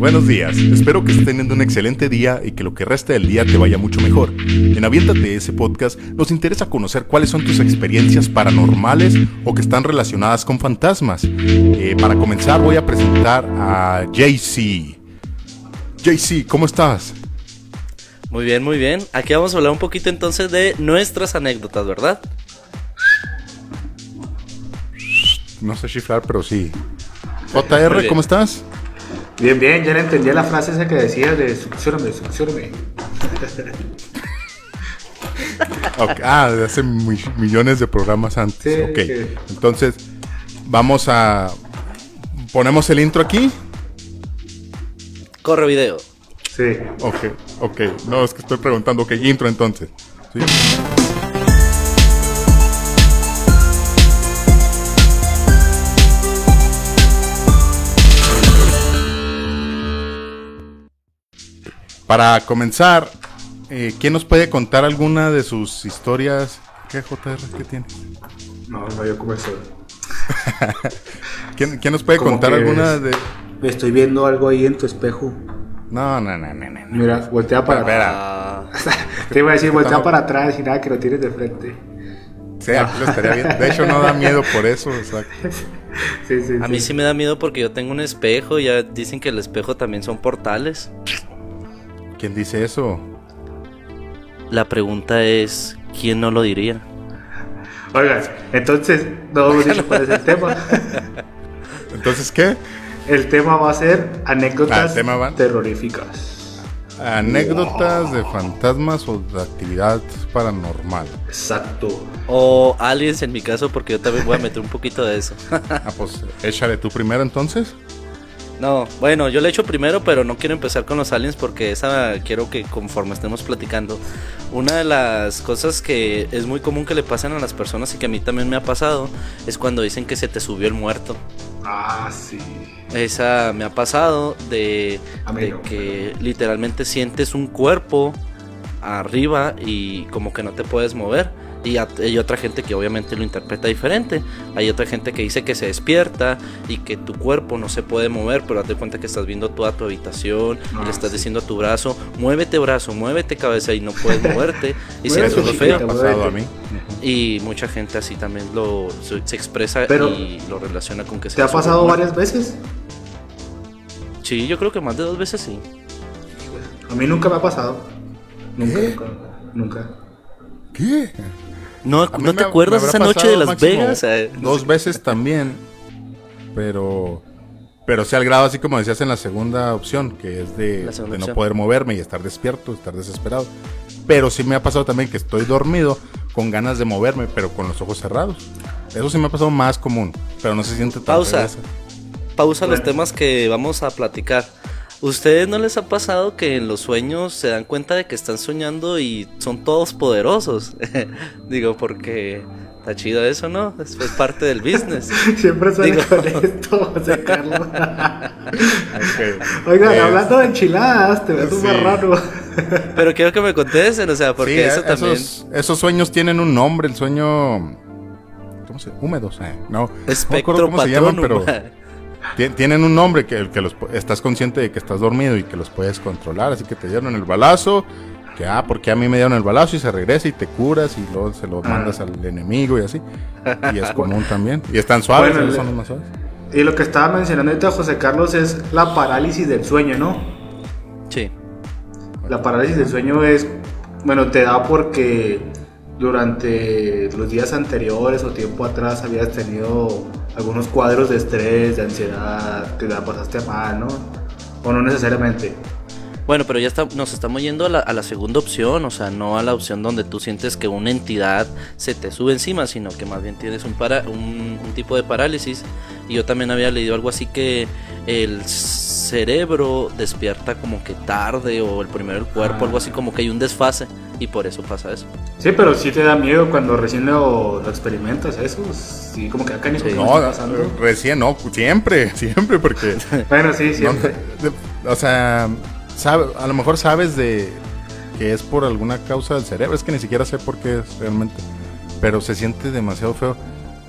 Buenos días, espero que estés teniendo un excelente día y que lo que resta del día te vaya mucho mejor. En Aviéntate ese podcast nos interesa conocer cuáles son tus experiencias paranormales o que están relacionadas con fantasmas. Eh, para comenzar voy a presentar a JC. JC, ¿cómo estás? Muy bien, muy bien. Aquí vamos a hablar un poquito entonces de nuestras anécdotas, ¿verdad? No sé chiflar, pero sí. JR, ¿cómo estás? Bien, bien, ya le entendí la frase esa que decía de succiórame, succiórame. Okay. Ah, de hace millones de programas antes. Sí, ok. sí. Entonces, vamos a. Ponemos el intro aquí. Corre video. Sí. Ok, ok. No, es que estoy preguntando, ok, intro entonces. ¿Sí? Para comenzar, eh, ¿quién nos puede contar alguna de sus historias? ¿Qué JR qué tiene? No, no, yo estoy. ¿Quién, quién nos puede Como contar que alguna es- de.? Estoy viendo algo ahí en tu espejo. No, no, no, no, no. Mira, voltea para. Ah, Te iba a decir, voltea para atrás y nada, que lo tires de frente. Sí, aquí lo estaría bien. De hecho, no da miedo por eso, exacto. Sí, sí. a mí sí me da miedo porque yo tengo un espejo. Ya dicen que el espejo también son portales. ¿Quién dice eso? La pregunta es, ¿quién no lo diría? Oigan, entonces, no hemos dicho cuál es el tema. Entonces, ¿qué? El tema va a ser Ah, anécdotas va- terroríficas. Anécdotas de fantasmas o de actividad paranormal. Exacto. O aliens en mi caso porque yo también voy a meter un poquito de eso. Ah, pues échale tú primero entonces. No, bueno, yo le echo primero, pero no quiero empezar con los aliens porque esa quiero que conforme estemos platicando. Una de las cosas que es muy común que le pasan a las personas y que a mí también me ha pasado es cuando dicen que se te subió el muerto. Ah, sí. Esa me ha pasado de, no. que literalmente sientes un cuerpo arriba y como que no te puedes mover. Y hay otra gente que obviamente lo interpreta diferente. Hay otra gente que dice que se despierta y que tu cuerpo no se puede mover, pero date cuenta que estás viendo toda tu habitación y Ah, le estás sí. diciendo a tu brazo, muévete brazo, muévete cabeza y no puedes moverte. y sientes lo feo. me ha pasado a mí. Ujú. Y mucha gente así también lo se, se expresa Pero, y lo relaciona con que se ¿Te ha pasado varias veces? Sí, yo creo que más de dos veces sí. A mí nunca me ha pasado. Nunca, ¿Qué? nunca. Nunca. ¿Qué? No, ¿no me- te acuerdas me esa noche de Las Vegas? Dos veces también. Pero. Pero sí al grado así como decías en la segunda opción, que es de, no poder moverme y estar despierto, estar desesperado. Pero sí me ha pasado también que estoy dormido con ganas de moverme, pero con los ojos cerrados. Eso sí me ha pasado más común, pero no se siente tan Pausa. Pausa los temas que vamos a platicar. ¿Ustedes no les ha pasado que en los sueños se dan cuenta de que están soñando y son todos poderosos? Digo, porque está chido eso, ¿no? Es, es parte del business. Siempre Digo- con esto, José Carlos. Oigan, Es- hablando de enchiladas, te ves Sí. un marrano. Pero quiero que me contesten, o sea, porque Sí, eso eh, también... Esos, esos sueños tienen un nombre, el sueño. ¿Cómo se Húmedos, eh, no. no me Espectro acuerdo cómo se llaman, pero ti- tienen un nombre que, que los, estás consciente de que estás dormido y que los puedes controlar. Así que te dieron el balazo. Que, ah, porque a mí me dieron el balazo y se regresa y te curas y luego se lo Ah. mandas al enemigo y así. Y es común también. Y están suaves, Bueno, son los más suaves. Y lo que estaba mencionando ahorita José Carlos es la parálisis del sueño, ¿no? Sí. La parálisis del sueño es, bueno, te da porque durante los días anteriores o tiempo atrás habías tenido algunos cuadros de estrés, de ansiedad, que la pasaste mal, ¿no? O no necesariamente. Bueno, pero ya está, nos estamos yendo a la, a la segunda opción, o sea, no a la opción donde tú sientes que una entidad se te sube encima, sino que más bien tienes un, para, un, un tipo de parálisis. Y yo también había leído algo así que el cerebro despierta como que tarde o el primero el cuerpo, Ah. algo así como que hay un desfase y por eso pasa eso. Sí, pero sí te da miedo cuando recién lo, lo experimentas, eso. Sí, como que acá ni Sí. ¿qué me No, está pasando? recién, no, siempre, siempre, porque. Bueno, sí, no, siempre. de- o sea, sabe, a lo mejor sabes de que es por alguna causa del cerebro. Es que ni siquiera sé por qué es realmente. Pero se siente demasiado feo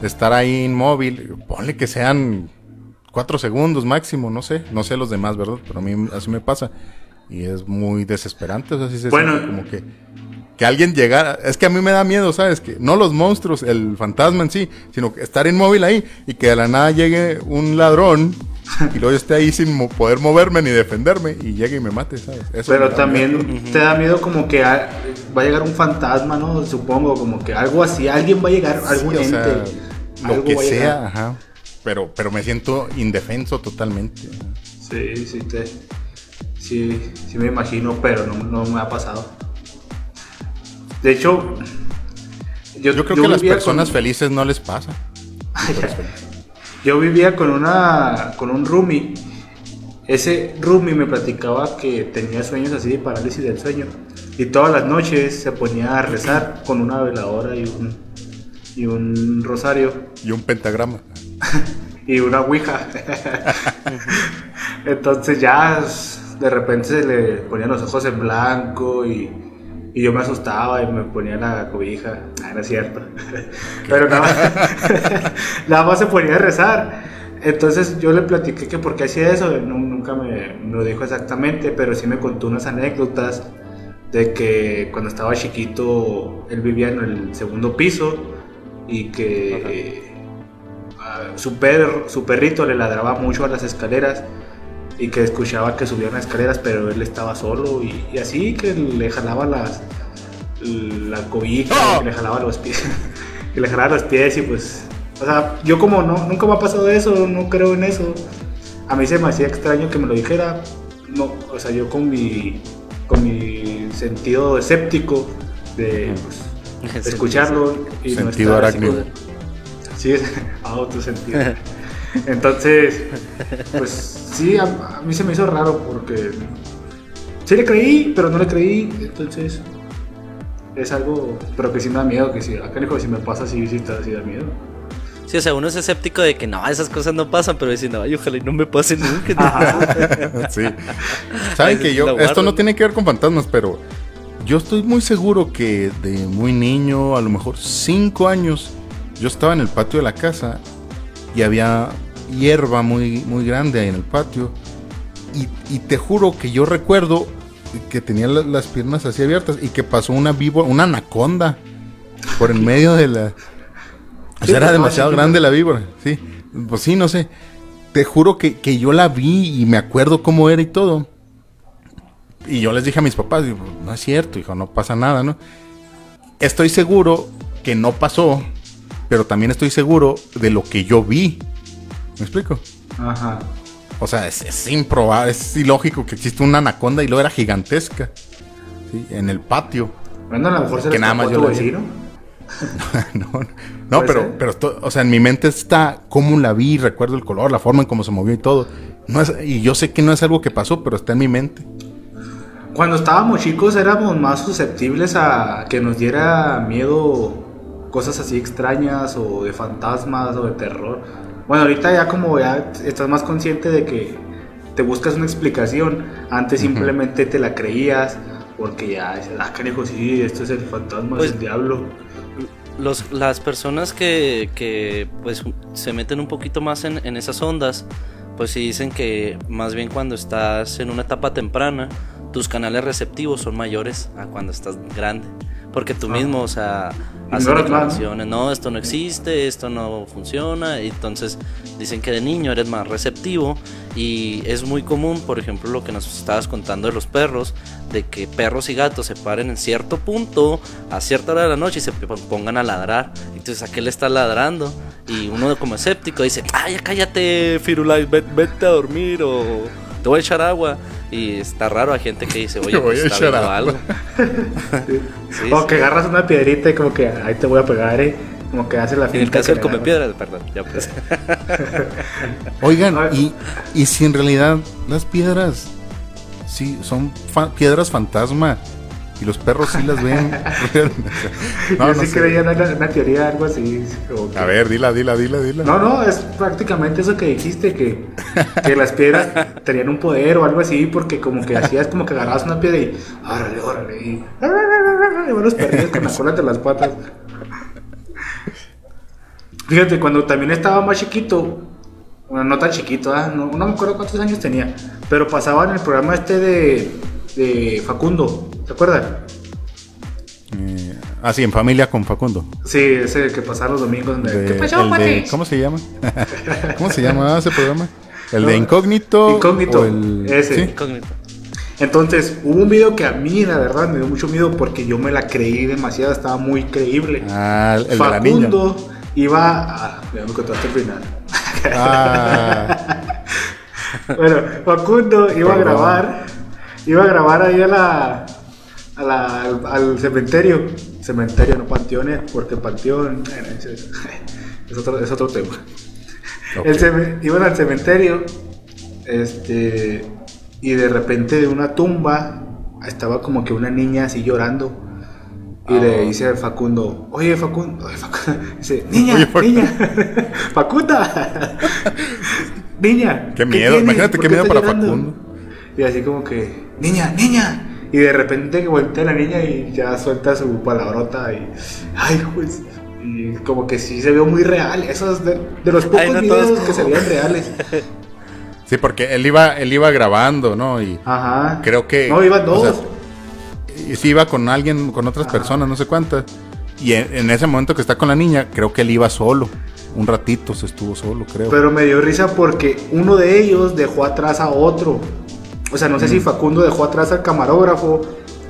estar ahí inmóvil. Ponle que sean cuatro segundos máximo, no sé, no sé los demás, ¿verdad? Pero a mí así me pasa. Y es muy desesperante, o sea, sí se Bueno. como que, que alguien llegara, es que a mí me da miedo, ¿sabes? Que no los monstruos, el fantasma en sí, sino que estar inmóvil ahí y que de la nada llegue un ladrón y luego yo esté ahí sin mo- poder moverme ni defenderme y llegue y me mate, ¿sabes? Eso Pero también miedo. te da miedo como que a- va a llegar un fantasma, ¿no? Supongo, como que algo así, alguien va a llegar, algún Sí, o ente. sea, lo algo que va a llegar. sea, ajá. Pero, pero me siento indefenso totalmente. Sí, sí, te, sí, sí me imagino, pero no, no me ha pasado. De hecho, yo, Yo creo que a las personas con- felices no les pasa. Yo vivía con una con un roomie. Ese roomie me platicaba que tenía sueños así de parálisis del sueño. Y todas las noches se ponía a rezar con una veladora y un, y un rosario Y un pentagrama. Y una ouija. Entonces ya de repente se le ponían los ojos en blanco y, y yo me asustaba y me ponía la cobija. Ah, es cierto. Pero nada más, nada más se ponía a rezar. Entonces yo le platiqué que por qué hacía eso. Nu- nunca me, me lo dijo exactamente, pero sí me contó unas anécdotas de que cuando estaba chiquito él vivía en el segundo piso y que su, perro, su perrito le ladraba mucho a las escaleras y que escuchaba que subían las escaleras pero él estaba solo y, y así que le jalaba las la cobija, que le jalaba los pies que le jalaba los pies y pues o sea yo como no nunca me ha pasado eso no creo en eso. A mí se me hacía extraño que me lo dijera no o sea yo con mi con mi sentido escéptico de pues, escucharlo y no Sentido estar así arácnido. como- Sí, es a otro sentido. Entonces, pues sí, a, a mí se me hizo raro porque sí le creí, pero no le creí. Entonces, es algo, pero que sí me da miedo. Que si acá dijo, si me pasa, sí, sí, está- sí da miedo. Sí, o sea, uno es escéptico de que no, esas cosas no pasan, pero diciendo, ay, ojalá y no me pase nunca. sí. Saben que yo, esto no ¿no? tiene que ver con fantasmas, pero yo estoy muy seguro que de muy niño, a lo mejor cinco años, yo estaba en el patio de la casa y había hierba muy, muy grande ahí en el patio. Y, y te juro que yo recuerdo que tenía la- las piernas así abiertas y que pasó una víbora, una anaconda por en medio de la... O sea, era demasiado grande la víbora, sí. Pues sí, no sé. Te juro que, que yo la vi y me acuerdo cómo era y todo. Y yo les dije a mis papás, digo, no es cierto, hijo, no pasa nada, ¿no? Estoy seguro que no pasó, pero también estoy seguro de lo que yo vi. ¿Me explico? Ajá. O sea, es, es improbable, es ilógico que existe una anaconda y luego era gigantesca. ¿sí? En el patio. Bueno, a lo mejor se Que nada más yo vecino. no, no, no, pero, ser. pero, o sea, en mi mente está cómo la vi, recuerdo el color, la forma en cómo se movió y todo. No es, y yo sé que no es algo que pasó, pero está en mi mente. Cuando estábamos chicos éramos más susceptibles a que nos diera miedo cosas así extrañas o de fantasmas o de terror. Bueno, ahorita ya como ya estás más consciente de que te buscas una explicación, antes simplemente te la creías porque ya dices, ah, carajo, sí, esto es el fantasma, Pues- es el diablo. Los, las personas que, que pues se meten un poquito más en, en esas ondas, pues sí dicen que más bien cuando estás en una etapa temprana, tus canales receptivos son mayores a cuando estás grande. Porque tú Ah. mismo, o sea, haces ¿no? declaraciones, no, esto no existe, esto no funciona. Y entonces dicen que de niño eres más receptivo. Y es muy común, por ejemplo, lo que nos estabas contando de los perros, de que perros y gatos se paren en cierto punto a cierta hora de la noche y se pongan a ladrar. Entonces, ¿a qué le está ladrando? Y uno como escéptico dice, ay, cállate, Firulais, ve- vete a dormir o te voy a echar agua. Y está raro, hay gente que dice, oye, pues a está viendo algo. Sí, o sí. que agarras una piedrita y como que ahí te voy a pegar, eh. Como que hace la En el finta caso del come piedras, perdón, ya pues. Oigan, y, y si en realidad las piedras sí son fa- piedras fantasma y los perros sí las ven. no, Yo sí creía una, una teoría, algo así. que- A ver, dila, dila, dila, dila. No, no, es prácticamente eso que dijiste, que, que las piedras tenían un poder o algo así, porque como que hacías como que agarrabas una piedra y órale, órale, y, y van los perrillos con la cola entre las patas. Fíjate, cuando también estaba más chiquito, Bueno, no tan chiquito, ¿ah? no, no me acuerdo cuántos años tenía. Pero pasaba en el programa este de, de Facundo, ¿se acuerdan? Eh, ah, sí, en familia con Facundo. Sí, ese que pasaba los domingos. donde- De- ¿Qué pasó, de- ¿Cómo se llama? ¿Cómo se llama ese programa? ¿El de Incógnito? Incógnito, o el- ese. ¿sí? Incógnito. Entonces, hubo un video que a mí, la verdad, me dio mucho miedo porque yo me la creí demasiado, estaba muy creíble. Ah, el de la niña. Facundo iba a... Ya me contaste el final. Ah, Bueno, Facundo iba a grabar, iba a grabar ahí a la, a la- al, al cementerio, cementerio, no panteones, porque panteón bueno, es, es otro, es otro tema. ok. El iban al cementerio, este, y de repente de una tumba estaba como que una niña así llorando. Y le dice a Facundo, oye Facundo, oye, Facundo", dice, niña, Oye, Facundo. niña, Facunda, niña. Qué miedo, imagínate ¿Por qué miedo para llorando?" Facundo. Y así como que, niña, niña. Y de repente que voltea la niña y ya suelta su palabrota y, ay, pues, y como que sí se vio muy real. Esos de, de los pocos Ay, no videos todos. que se veían reales. Sí, porque él iba, él iba grabando, ¿no? Y Ajá. creo que. No, iban o dos. sea, y sí iba con alguien, con otras Ajá. personas, no sé cuántas. Y en, en ese momento que está con la niña, creo que él iba solo. Un ratito se estuvo solo, creo. Pero me dio risa porque uno de ellos dejó atrás a otro. O sea, no sé si Mm. Facundo dejó atrás al camarógrafo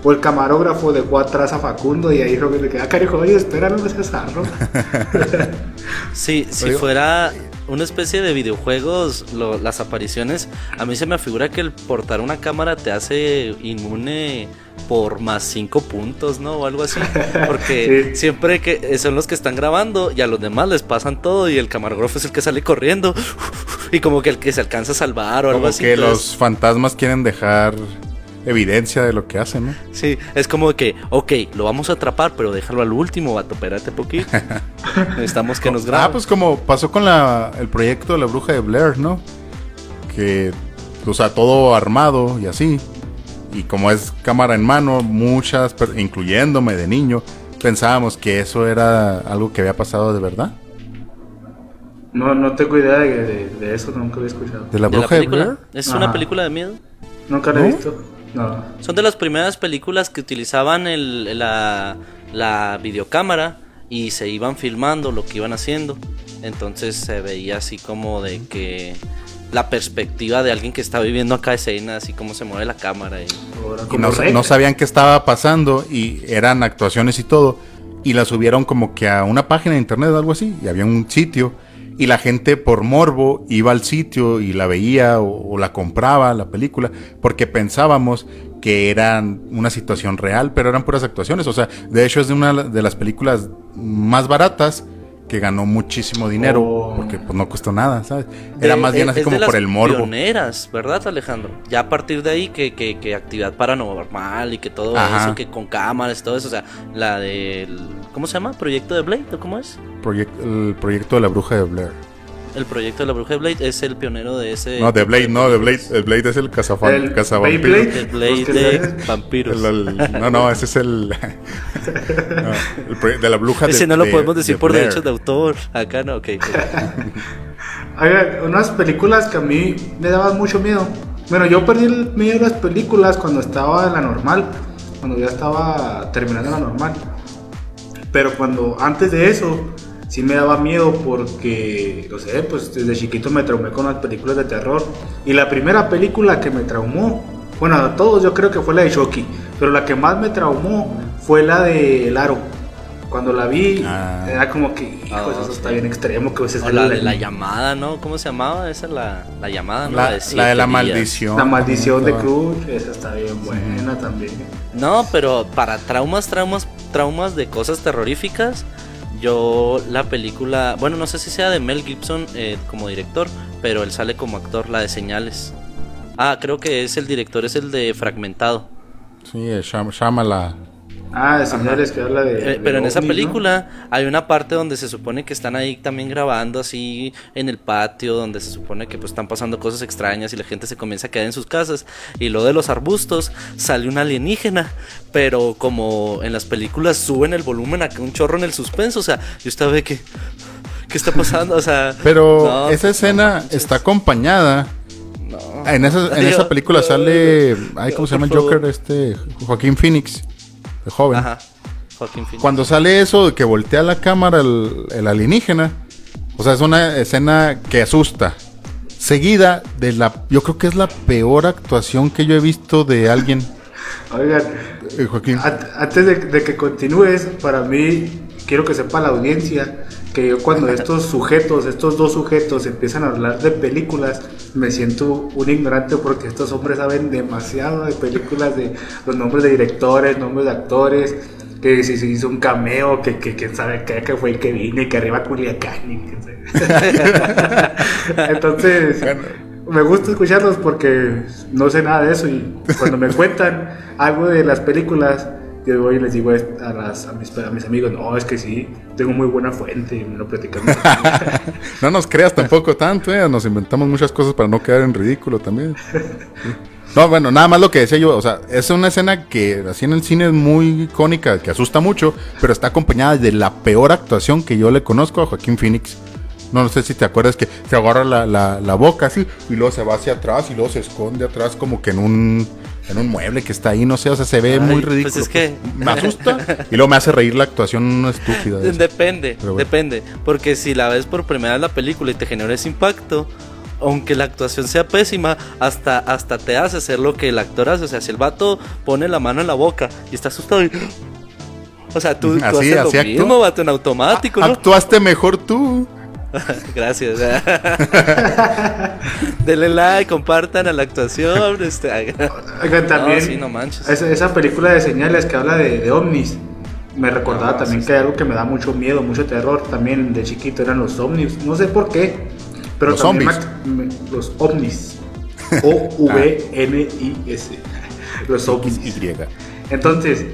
o el camarógrafo dejó atrás a Facundo y ahí Robin le queda, carijo, oye, espera, no seas zarro". Sí, si fuera una especie de videojuegos, lo- las apariciones, a mí se me figura que el portar una cámara te hace inmune por más cinco puntos, ¿no? O algo así. Porque Sí. siempre que son los que están grabando y a los demás les pasan todo y el camarógrafo es el que sale corriendo y como que el que se alcanza a salvar o algo así. que entonces- los fantasmas quieren dejar evidencia de lo que hacen, ¿no? Sí, es como que, ok, lo vamos a atrapar, pero déjalo al último, vato, espérate poquito. Necesitamos que nos grabe. Ah, pues como pasó con la, el proyecto de la bruja de Blair, ¿no? Que, o sea, todo armado y así. Y como es cámara en mano, muchas, incluyéndome de niño, pensábamos que eso era algo que había pasado de verdad. No, no tengo idea de, de- de eso, nunca lo he escuchado. De la ¿De la bruja de película? Blair. ¿Es una película de miedo? Nunca lo he ¿No? visto. No. Son de las primeras películas que utilizaban el, la, la videocámara y se iban filmando lo que iban haciendo. Entonces se veía así como de que la perspectiva de alguien que está viviendo acá escena, así como se mueve la cámara. Y... No sabían qué estaba pasando y eran actuaciones y todo. Y la subieron como que a una página de internet o algo así. Y había un sitio. Y la gente por morbo iba al sitio y la veía o, la compraba, la película, porque pensábamos que eran una situación real, pero eran puras actuaciones. O sea, de hecho es de una de las películas más baratas que ganó muchísimo dinero, Oh. porque pues no costó nada, ¿sabes? Era más bien eh, así es como por el morbo. pioneras, ¿verdad, Alejandro? Ya a partir de ahí que, que, que actividad paranormal y que todo Ajá. eso, que con cámaras y todo eso, o sea, la del... ¿Cómo se llama? ¿Proyecto de Blade? ¿O cómo es? Proyec- el proyecto de la bruja de Blair. El proyecto de la bruja de Blade es el pionero de ese... No, de Blade, no, de Blade. El Blade es el cazafan, El cazavampiro. El Blade de vampiros. El- el- no, no, ese es el. no, el de la bruja de Ese no lo de- podemos decir de por derechos de autor. Acá no, ok. Hay unas películas que a mí me daban mucho miedo. Bueno, yo perdí el miedo a las películas cuando estaba en la normal, cuando ya estaba terminando la normal. Pero cuando antes de eso, sí me daba miedo porque, no sé, pues desde chiquito me traumé con las películas de terror. Y la primera película que me traumó, bueno, a todos yo creo que fue la de Chucky, pero la que más me traumó fue la de El Aro. Cuando la vi, Ah. era como que, hijo, Ah, eso sí. está bien extremo, que veces O la de la llamada, ¿no? ¿Cómo se llamaba? Esa es la, la llamada, ¿no? La, de la de la maldición. La maldición de Cruz, esa está bien buena también. No, pero para traumas, traumas, traumas de cosas terroríficas, yo la película, bueno, no sé si sea de Mel Gibson eh, como director, pero él sale como actor, la de Señales. Ah, creo que es el director, es el de Fragmentado. Sí, Shyamala. Ah, de señales que habla de. Eh, de pero en esa película hay una parte donde se supone que están ahí también grabando así en el patio, donde se supone que pues están pasando cosas extrañas y la gente se comienza a quedar en sus casas. Y luego de los arbustos sale un alienígena, pero como en las películas suben el volumen acá un chorro en el suspenso, o sea, yo estaba de que... ¿Qué está pasando? O sea. Pero no, esa pues, escena no está acompañada. No. En esa, en esa película sale. Ay, ¿cómo se llama el. Joker? Este. Joaquín Phoenix. De joven. Ajá. Joaquín Phoenix. Cuando sale eso de que voltea la cámara el, el alienígena. O sea, es una escena que asusta. Seguida de la. Yo creo que es la peor actuación que yo he visto de alguien. Oigan, eh, Joaquín. an- antes de, de que continúes, para mí, quiero que sepa la audiencia que yo cuando estos sujetos, estos dos sujetos empiezan a hablar de películas, me siento un ignorante porque estos hombres saben demasiado de películas, de los nombres de directores, nombres de actores, que si se hizo un cameo, que, que, que sabe que, que fue el que vine, que arriba Culiacán. y Entonces, me gusta escucharlos porque no sé nada de eso y cuando me cuentan algo de las películas, yo voy y les digo a, las- a mis, a mis amigos, no, es que sí, tengo muy buena fuente y me lo platicamos. No nos creas tampoco tanto, eh. Nos inventamos muchas cosas para no quedar en ridículo también. No, bueno, nada más lo que decía yo, o sea, es una escena que así en el cine es muy icónica, que asusta mucho, pero está acompañada de la peor actuación que yo le conozco a Joaquín Phoenix. No, no sé si te acuerdas que se agarra la, la- la boca así y luego se va hacia atrás y luego se esconde atrás como que en un, en un mueble que está ahí, no sé, o sea, se ve Ay, muy pues ridículo. es que- Me asusta y luego me hace reír la actuación estúpida. Depende, bueno. depende. Porque si la ves por primera vez la película y te genera ese impacto, aunque la actuación sea pésima, hasta, hasta te hace hacer lo que el actor hace. O sea, si el vato pone la mano en la boca y está asustado y... O sea, tú, tú Así- haces lo mismo, vato, en automático, ¿no? Actuaste mejor tú. Gracias. Denle like, compartan a la actuación. Este, Oigan, también, No, sí, no manches. Esa, esa película de señales que habla de, de ovnis, me recordaba No, también sí, que hay algo que me da mucho miedo, mucho terror también de chiquito, eran los ovnis, no sé por qué, pero Los también zombies. me- me- los ovnis, O-V-N-I-S, los ovnis. Y. Entonces,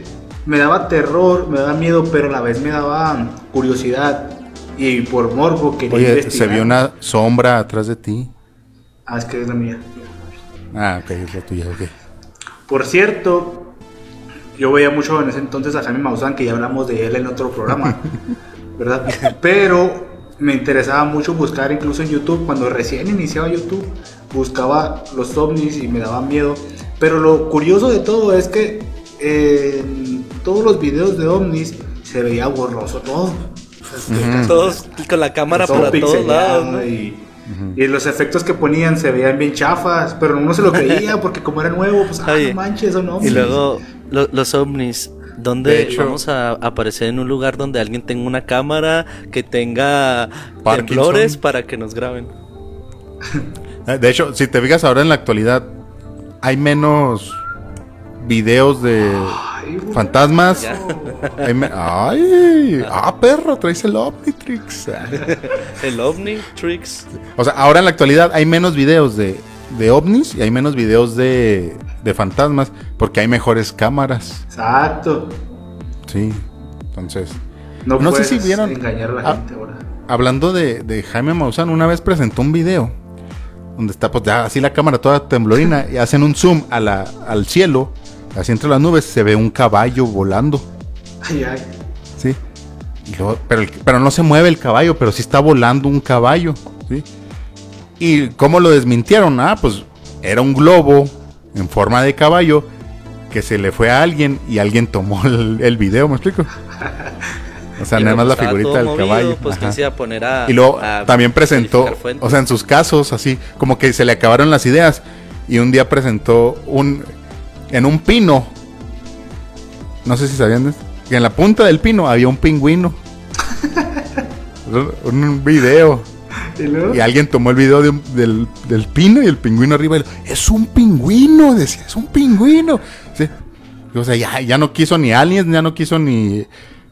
me daba terror, me daba miedo, pero a la vez me daba curiosidad y por morbo quería Oye, investigar. se vio una sombra atrás de ti. Ah, es que es la mía. Ah, ok, es la tuya, ok. Por cierto, yo veía mucho en ese entonces a Jaime Maussan, que ya hablamos de él en otro programa, ¿verdad? Pero me interesaba mucho buscar incluso en YouTube, cuando recién iniciaba YouTube, buscaba los ovnis y me daba miedo. Pero lo curioso de todo es que en todos los videos de ovnis se veía borroso todo. Que- Todos con la cámara todo para todos lados, ¿no? y, y los efectos que ponían se veían bien chafas, pero uno se lo creía porque como era nuevo, pues, ah, Oye, no manches, son ovnis. Y luego lo- los ovnis. ¿Dónde De hecho- vamos a aparecer en un lugar donde alguien tenga una cámara que tenga Parkinson. temblores para que nos graben? Eh, De hecho, si te fijas ahora en la actualidad, hay menos videos de Ay, fantasmas. Me- Ay, ah, perro, traes el Omnitrix. El Omnitrix. O sea, ahora en la actualidad hay menos videos de, de ovnis y hay menos videos de, de fantasmas porque hay mejores cámaras. Exacto. Sí, entonces. No, No sé si vieron- engañar a la Ah. gente ahora. Hablando de, de Jaime Maussan, una vez presentó un video donde está pues ya así la cámara toda temblorina y hacen un zoom a la, al cielo, así entre las nubes se ve un caballo volando, Ay, ay. ¿sí? Y luego- pero, el- pero no se mueve el caballo, pero sí está volando un caballo, ¿sí? ¿Y cómo lo desmintieron? Ah, pues era un globo en forma de caballo que se le fue a alguien y alguien tomó el, el video, ¿me explico? O sea, Y nada más la estaba figurita del movido, caballo. Pues ajá. quién se iba a poner a. Y luego a también presentó, o sea, en sus casos, así, como que se le acabaron las ideas. Y un día presentó un, en un pino, no sé si sabían de esto, que en la punta del pino había un pingüino. un, video. ¿Y alguien tomó el video de un- del, del pino y el pingüino arriba. y lo- es un pingüino, decía, es un pingüino. Sí. O sea, ya, ya no quiso ni aliens, ya no quiso ni,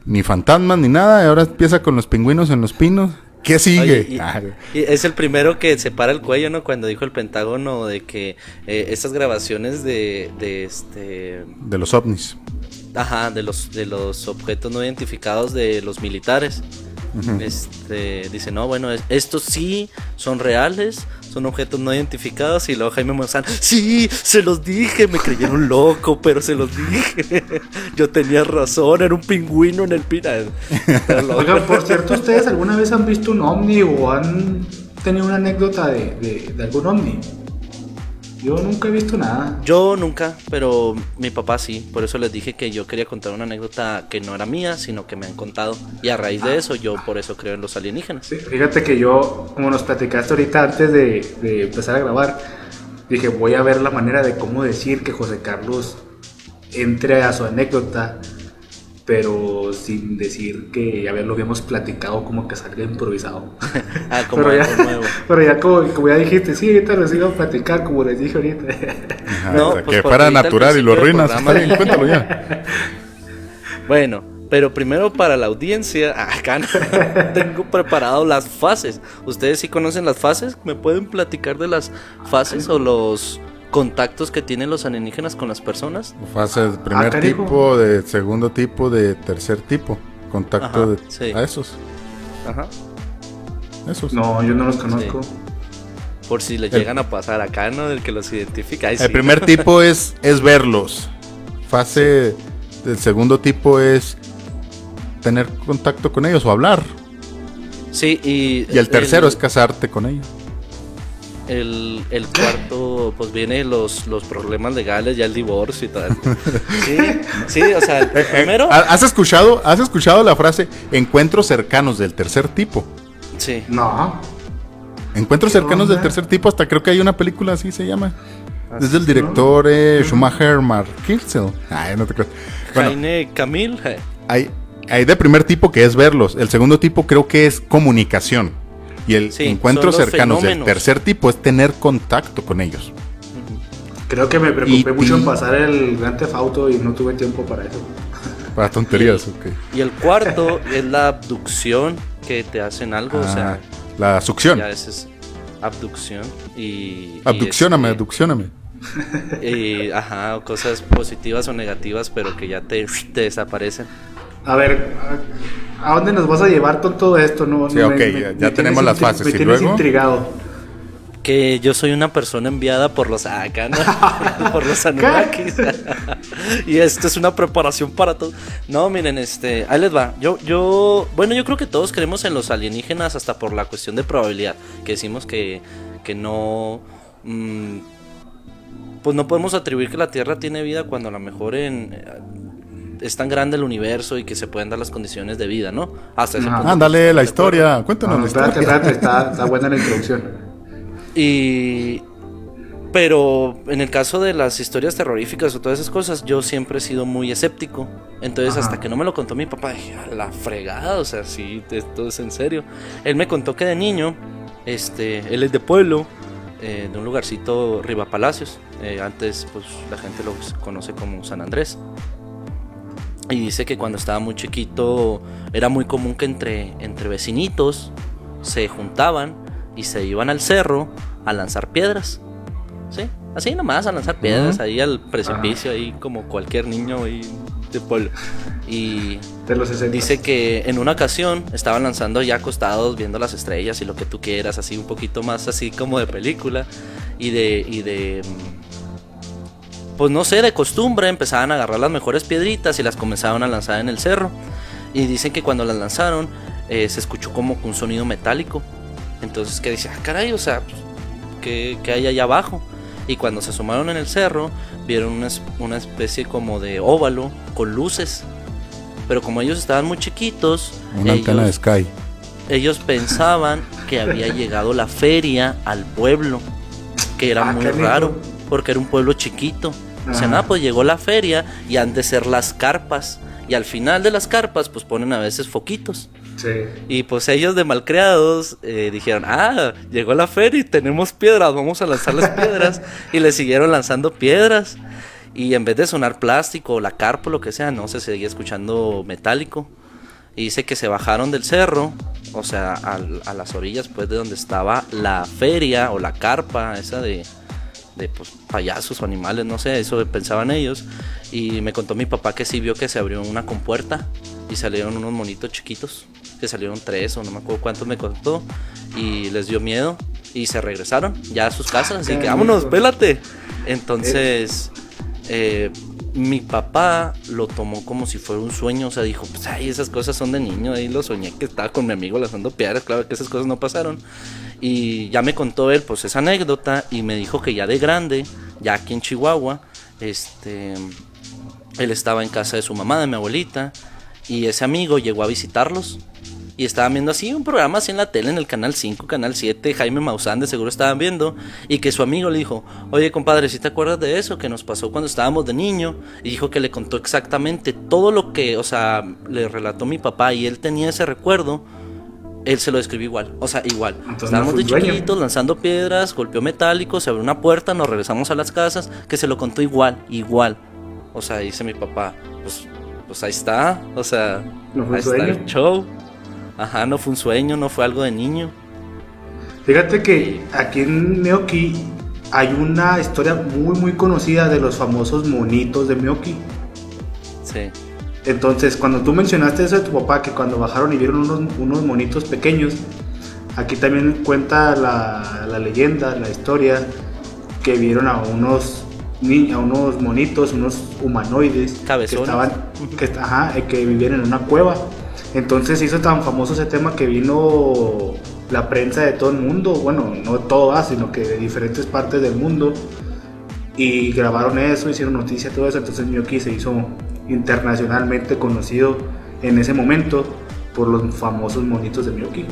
ni fantasmas, ni nada. Y ahora empieza con los pingüinos en los pinos. ¿Qué sigue? Oye, y- y es el primero que se para el cuello, ¿no? Cuando dijo el Pentágono de que eh, estas grabaciones de, de este. de los ovnis. Ajá, de los, de los objetos no identificados de los militares. Este, dice, no, bueno, es- estos sí son reales, son objetos no identificados. Y luego Jaime Maussan, sí, se los dije, me creyeron loco, pero se los dije. Yo tenía razón, era un pingüino en el loco. Oigan, por cierto, ¿ustedes alguna vez han visto un ovni o han tenido una anécdota de, de- de algún ovni? Yo nunca he visto nada. Yo nunca, pero mi papá sí. Por eso les dije que yo quería contar una anécdota que no era mía, sino que me han contado. Y a raíz de eso, yo por eso creo en los alienígenas. Sí, Fíjate que yo, como nos platicaste ahorita antes de, de empezar a grabar, dije, voy a ver la manera de cómo decir que José Carlos entre a su anécdota, pero sin decir que ya lo habíamos platicado como que salga improvisado. Ah, como pero, ya, nuevo. pero ya como, como ya dijiste, sí, ahorita lo sigo a platicar como les dije ahorita. Ajá, No, o sea, pues que fuera natural y lo arruinas. Está bien, cuéntalo ya. Bueno, pero primero para la audiencia, acá no- tengo preparado las fases. ¿Ustedes sí conocen las fases? ¿Me pueden platicar de las fases o los contactos que tienen los alienígenas con las personas? Fase de primer Ah, canijo. tipo, de segundo tipo, de tercer tipo. Contacto Ajá, de, sí. a esos. Ajá. Esos. No, yo no los conozco. Por si les El- llegan a pasar acá, ¿no? Del que los identifica. Ay, El sí. primer tipo es, es verlos. Fase del segundo tipo es tener contacto con ellos o hablar. Sí, y... Y el tercero es casarte con ellos. El, el cuarto, pues viene los, los problemas legales, ya el divorcio y todo. Sí, sí, o sea, el Eh, primero... ¿ha- ¿Has escuchado, ¿Has escuchado la frase encuentros cercanos del tercer tipo? Sí. No. Encuentros ¿Qué cercanos del tercer tipo, hasta creo que hay una película así se llama. Así, es del director eh, Schumacher Mark Kirchel. Ay, no te creo. Bueno, Jaime Camil. eh, hay, hay de primer tipo que es verlos. El segundo tipo creo que es comunicación. Y el Sí, los cercanos del tercer tipo es tener contacto con ellos. Creo que me preocupé Y mucho en pasar el Grand Theft Auto y no tuve tiempo para eso. Para tonterías, ok. Y el cuarto es la abducción, que te hacen algo, o Ah, sea, la succión. ya es abducción y... y Abduccióname, este, abduccióname. y, ajá, cosas positivas o negativas, pero que ya te, te desaparecen. A ver, ¿a dónde nos vas a llevar con todo esto? No, Sí, no, ok, ya- ya tenemos las fases, Me ¿y tienes luego? intrigado. Que yo soy una persona enviada por los acá, ¿no? por los Anunnakis. y esto es una preparación para todos. No, miren, este, ahí les va. Yo, yo, bueno, yo creo que todos creemos en los alienígenas hasta por la cuestión de probabilidad. Que decimos que, que no. mm, pues no podemos atribuir que la Tierra tiene vida cuando a lo mejor en. Es tan grande el universo y que se pueden dar las condiciones de vida, ¿no? Hasta ese punto. Ándale, la ¿estamos de acuerdo? historia. No, Cuéntanos no, la espérate, historia. espérate, está, está buena la introducción. Y. Pero en el caso de las historias terroríficas o todas esas cosas, yo siempre he sido muy escéptico. Entonces, Ajá. hasta que no me lo contó mi papá, dije, a la fregada, o sea, sí, esto es en serio. Él me contó que de niño, este, él es de pueblo, eh, de un lugarcito Riva Palacios. Eh, antes, pues la gente lo conoce como San Andrés. Y dice que cuando estaba muy chiquito era muy común que entre, entre vecinitos se juntaban y se iban al cerro a lanzar piedras. ¿Sí? Así nomás, a lanzar piedras ahí al precipicio, ahí como cualquier niño ahí de pueblo. Y De los 60. dice que en una ocasión estaban lanzando ya acostados, viendo las estrellas y lo que tú quieras, así un poquito más así como de película. Y de. Y de pues no sé, de costumbre empezaban a agarrar las mejores piedritas y las comenzaban a lanzar en el cerro. Y dicen que cuando las lanzaron eh, se escuchó como un sonido metálico. Entonces que dice, ah, caray, o sea, pues, ¿qué, qué hay allá abajo? Y cuando se asomaron en el cerro, vieron una, una especie como de óvalo con luces. Pero como ellos estaban muy chiquitos, Una antena de ellos, Sky. ellos pensaban que había llegado la feria al pueblo, que era Ah, muy raro, porque era un pueblo chiquito. O sea, nada, pues llegó la feria y han de ser las carpas. Y al final de las carpas, pues ponen a veces foquitos. Sí. Y pues ellos de malcriados eh, dijeron, ah, llegó la feria y tenemos piedras, vamos a lanzarles piedras. y le siguieron lanzando piedras. Y en vez de sonar plástico o la carpa o lo que sea, no, se seguía escuchando metálico. Y dice que se bajaron del cerro, o sea, al- a, las orillas pues de donde estaba la feria o la carpa, esa de, de pues, payasos o animales, no sé, eso pensaban ellos. Y me contó mi papá que sí vio que se abrió una compuerta y salieron unos monitos chiquitos. que salieron tres o no me acuerdo cuántos me contó, y les dio miedo y se regresaron ya a sus casas, así que vámonos, pélate. Entonces, eh, mi papá lo tomó como si fuera un sueño, o sea, dijo, pues ay, esas cosas son de niño, ahí lo soñé que estaba con mi amigo lanzando piedras, claro que esas cosas no pasaron. Y ya me contó él, pues esa anécdota, y me dijo que ya de grande, ya aquí en Chihuahua, este, él estaba en casa de su mamá, de mi abuelita, y ese amigo llegó a visitarlos y estaban viendo así un programa así en la tele, en el canal 5, canal 7, Jaime Maussan de seguro estaban viendo, y que su amigo le dijo, oye compadre, si te acuerdas de eso que nos pasó cuando estábamos de niño? Y dijo que le contó exactamente todo lo que, o sea, le relató mi papá y él tenía ese recuerdo. Él se lo describió igual, o sea, igual. Estábamos de chiquitos lanzando piedras, golpeó metálico, se abrió una puerta, nos regresamos a las casas, que se lo contó igual, igual. O sea, dice mi papá, pues, pues ahí está, o sea, ahí está el show. Ajá, no fue un sueño, no fue algo de niño. Fíjate que aquí en Meoki hay una historia muy muy conocida de los famosos monitos de Meoki. Sí. Entonces, cuando tú mencionaste eso de tu papá, que cuando bajaron y vieron unos, unos monitos pequeños, aquí también cuenta la, la leyenda, la historia, que vieron a unos a unos monitos, unos humanoides que estaban, que, ajá, que vivían en una cueva entonces hizo tan famoso ese tema que vino la prensa de todo el mundo, bueno, no toda, sino que de diferentes partes del mundo, y grabaron eso, hicieron noticia, todo eso. Entonces Miyoki se hizo internacionalmente conocido en ese momento por los famosos monitos de Miyoki.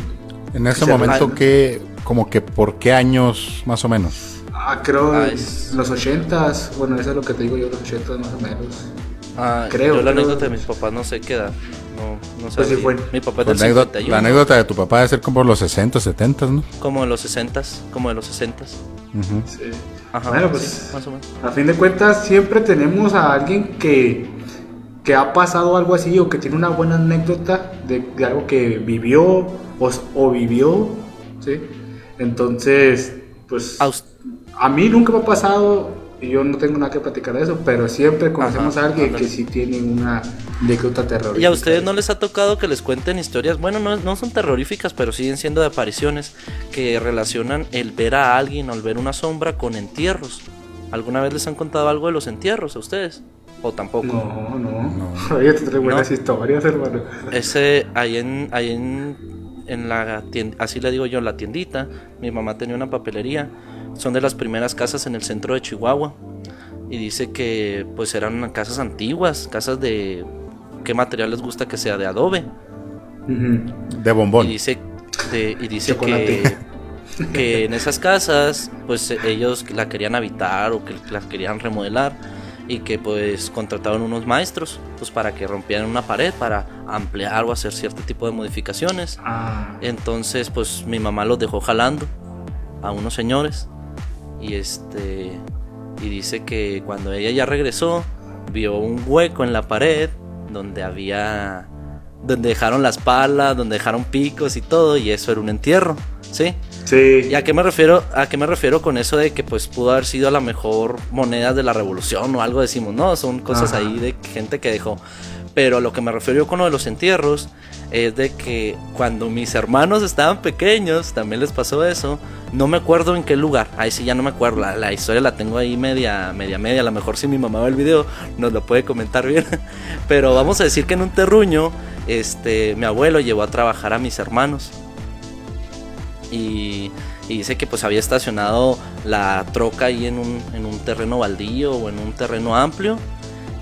En ese momento, ¿qué, como que por qué años más o menos? Ah, creo ah, los 80s, bueno, eso es lo que te digo yo, los 80 más o menos. Ah, creo. Yo la anécdota de mis papás no sé qué edad. No, no sé. Pues Mi papá es la, la anécdota de tu papá debe ser como los 60, 70, ¿no? Como de los 60, como de los 60. Sí. Ajá, bueno, pues más o menos. a fin de cuentas siempre tenemos a alguien que, que ha pasado algo así o que tiene una buena anécdota de, de algo que vivió o, o vivió, ¿sí? Entonces, pues a mí nunca me ha pasado y yo no tengo nada que platicar de eso, pero siempre conocemos a alguien que sí tiene una anécdota terrorífica. ¿Y a ustedes no les ha tocado que les cuenten historias? Bueno, no, no son terroríficas, pero siguen siendo de apariciones que relacionan el ver a alguien o el ver una sombra con entierros. ¿Alguna vez les han contado algo de los entierros a ustedes? ¿O tampoco? No, no. no. Oye, tú traes buenas historias, hermano. Ese, ahí en, ahí en, en la tienda, así le digo yo, la tiendita, mi mamá tenía una papelería son de las primeras casas en el centro de Chihuahua. Y dice que pues eran casas antiguas, casas de... ¿Qué material les gusta que sea? De adobe. De bombón. Y dice, y dice que, que en esas casas pues ellos la querían habitar o que la querían remodelar y que pues contrataron unos maestros pues para que rompieran una pared para ampliar o hacer cierto tipo de modificaciones. Ah. Entonces pues mi mamá los dejó jalando a unos señores y este y dice que cuando ella ya regresó vio un hueco en la pared donde había donde dejaron las palas, donde dejaron picos y todo y eso era un entierro, ¿sí? Sí. ¿Y a qué me refiero? ¿A qué me refiero con eso de que pues pudo haber sido a la mejor moneda de la revolución o algo decimos, no, son cosas ahí de gente que dejó. Pero lo que me refiero con lo de los entierros es de que cuando mis hermanos estaban pequeños, también les pasó eso. No me acuerdo en qué lugar, ahí sí ya no me acuerdo. La, historia la tengo ahí media, media, media. A lo mejor si mi mamá ve el video nos lo puede comentar bien. Pero vamos a decir que en un terruño, este, mi abuelo llevó a trabajar a mis hermanos. Y, y dice que pues había estacionado la troca ahí en un, en un terreno baldío o en un terreno amplio.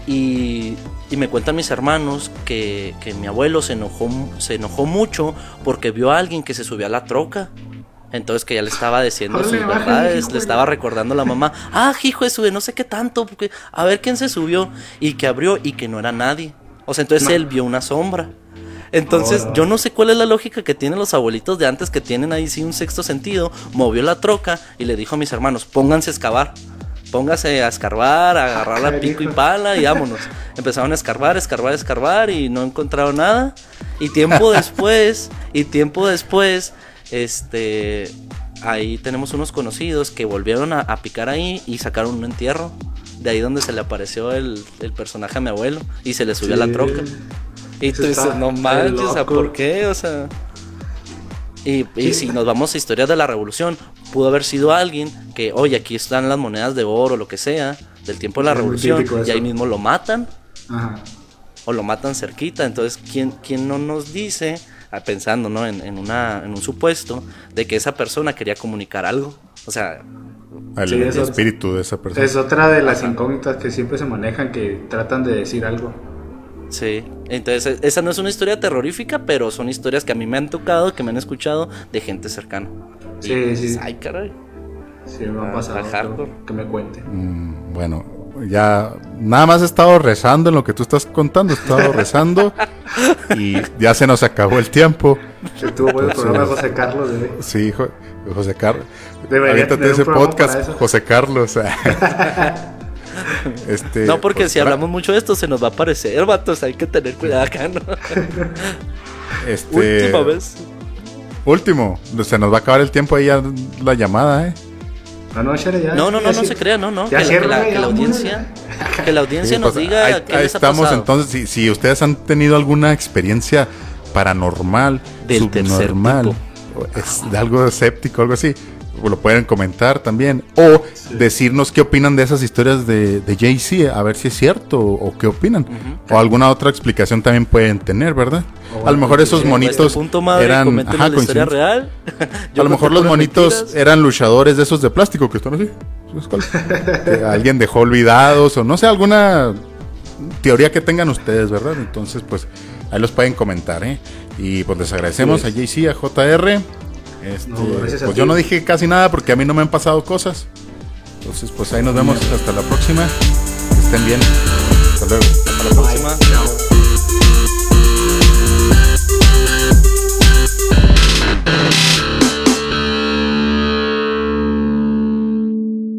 Y y me cuentan mis hermanos que, mi abuelo se enojó, se enojó mucho porque vio a alguien que se subió a la troca. Entonces que ya le estaba diciendo sus verdades, le estaba recordando a la mamá, ah, hijo de sube, no sé qué tanto, porque a ver quién se subió y que abrió y que no era nadie. O sea, entonces él vio una sombra. Entonces, yo no sé cuál es la lógica que tienen los abuelitos de antes que tienen ahí sí un sexto sentido. Movió la troca y le dijo a mis hermanos, pónganse a excavar póngase a escarbar, a agarrar la pico y pala y vámonos. Empezaron a escarbar, escarbar, escarbar y no encontraron nada. Y tiempo después, y tiempo después, este, ahí tenemos unos conocidos que volvieron a, picar ahí y sacaron un entierro. De ahí donde se le apareció el, personaje a mi abuelo y se le subió a la troca. Y tú dices, no manches, o sea, ¿por qué? O sea. Y, y si nos vamos a historias de la revolución, pudo haber sido alguien que, oye, aquí están las monedas de oro, lo que sea, del tiempo de la Es revolución, y ahí mismo lo matan, Ajá. o lo matan cerquita. Entonces, ¿quién, quién no nos dice, ah, pensando ¿no? en, en una, en un supuesto, de que esa persona quería comunicar algo? O sea, El Sí, espíritu de esa persona. Es otra de las incógnitas que siempre se manejan, que tratan de decir algo. Sí. Entonces, e- esa no es una historia terrorífica, pero son historias que a mí me han tocado, que me han escuchado de gente cercana. Y Sí, dices, sí. Ay, caray. Sí, me Ah, ha pasado. está hardcore. Que me cuente. Mm, bueno, ya nada más he estado rezando en lo que tú estás contando, he estado rezando y ya se nos acabó el tiempo. Estuvo bueno el programa de José Carlos. ¿eh? Sí, Jo- José Carlos. Un ese podcast, para eso. José Carlos. este, No, porque pues, si hablamos mucho de esto se nos va a aparecer, vatos. Hay que tener cuidado acá, ¿no? este, Última vez. Último, se nos va a acabar el tiempo ahí ya la llamada, ¿eh? No, no, ya. No, no, no, se crea, no, no. Ya Que la, que la- que audiencia, que la audiencia Sí, nos pues, diga ahí, qué ahí les ha estamos pasado. entonces. Si, si ustedes han tenido alguna experiencia paranormal, Del subnormal, tipo. o es de algo escéptico, algo así, lo pueden comentar también. O decirnos qué opinan de esas historias de, de Jay-Z, a ver si es cierto o, o qué opinan. O alguna otra explicación también pueden tener, ¿verdad? A lo mejor esos sí, En monitos este punto, madre, eran. coméntenos ajá, la historia coincidencia. real. A lo mejor los monitos eran luchadores de esos de plástico que están así. que alguien dejó olvidados o no sé, alguna teoría que tengan ustedes, ¿verdad? Entonces, pues ahí los pueden comentar, ¿eh? Y pues les agradecemos a JC, a JR. Este, No, a pues yo no dije casi nada porque a mí no me han pasado cosas. Entonces, pues ahí nos vemos hasta la próxima. Que estén bien. Hasta luego.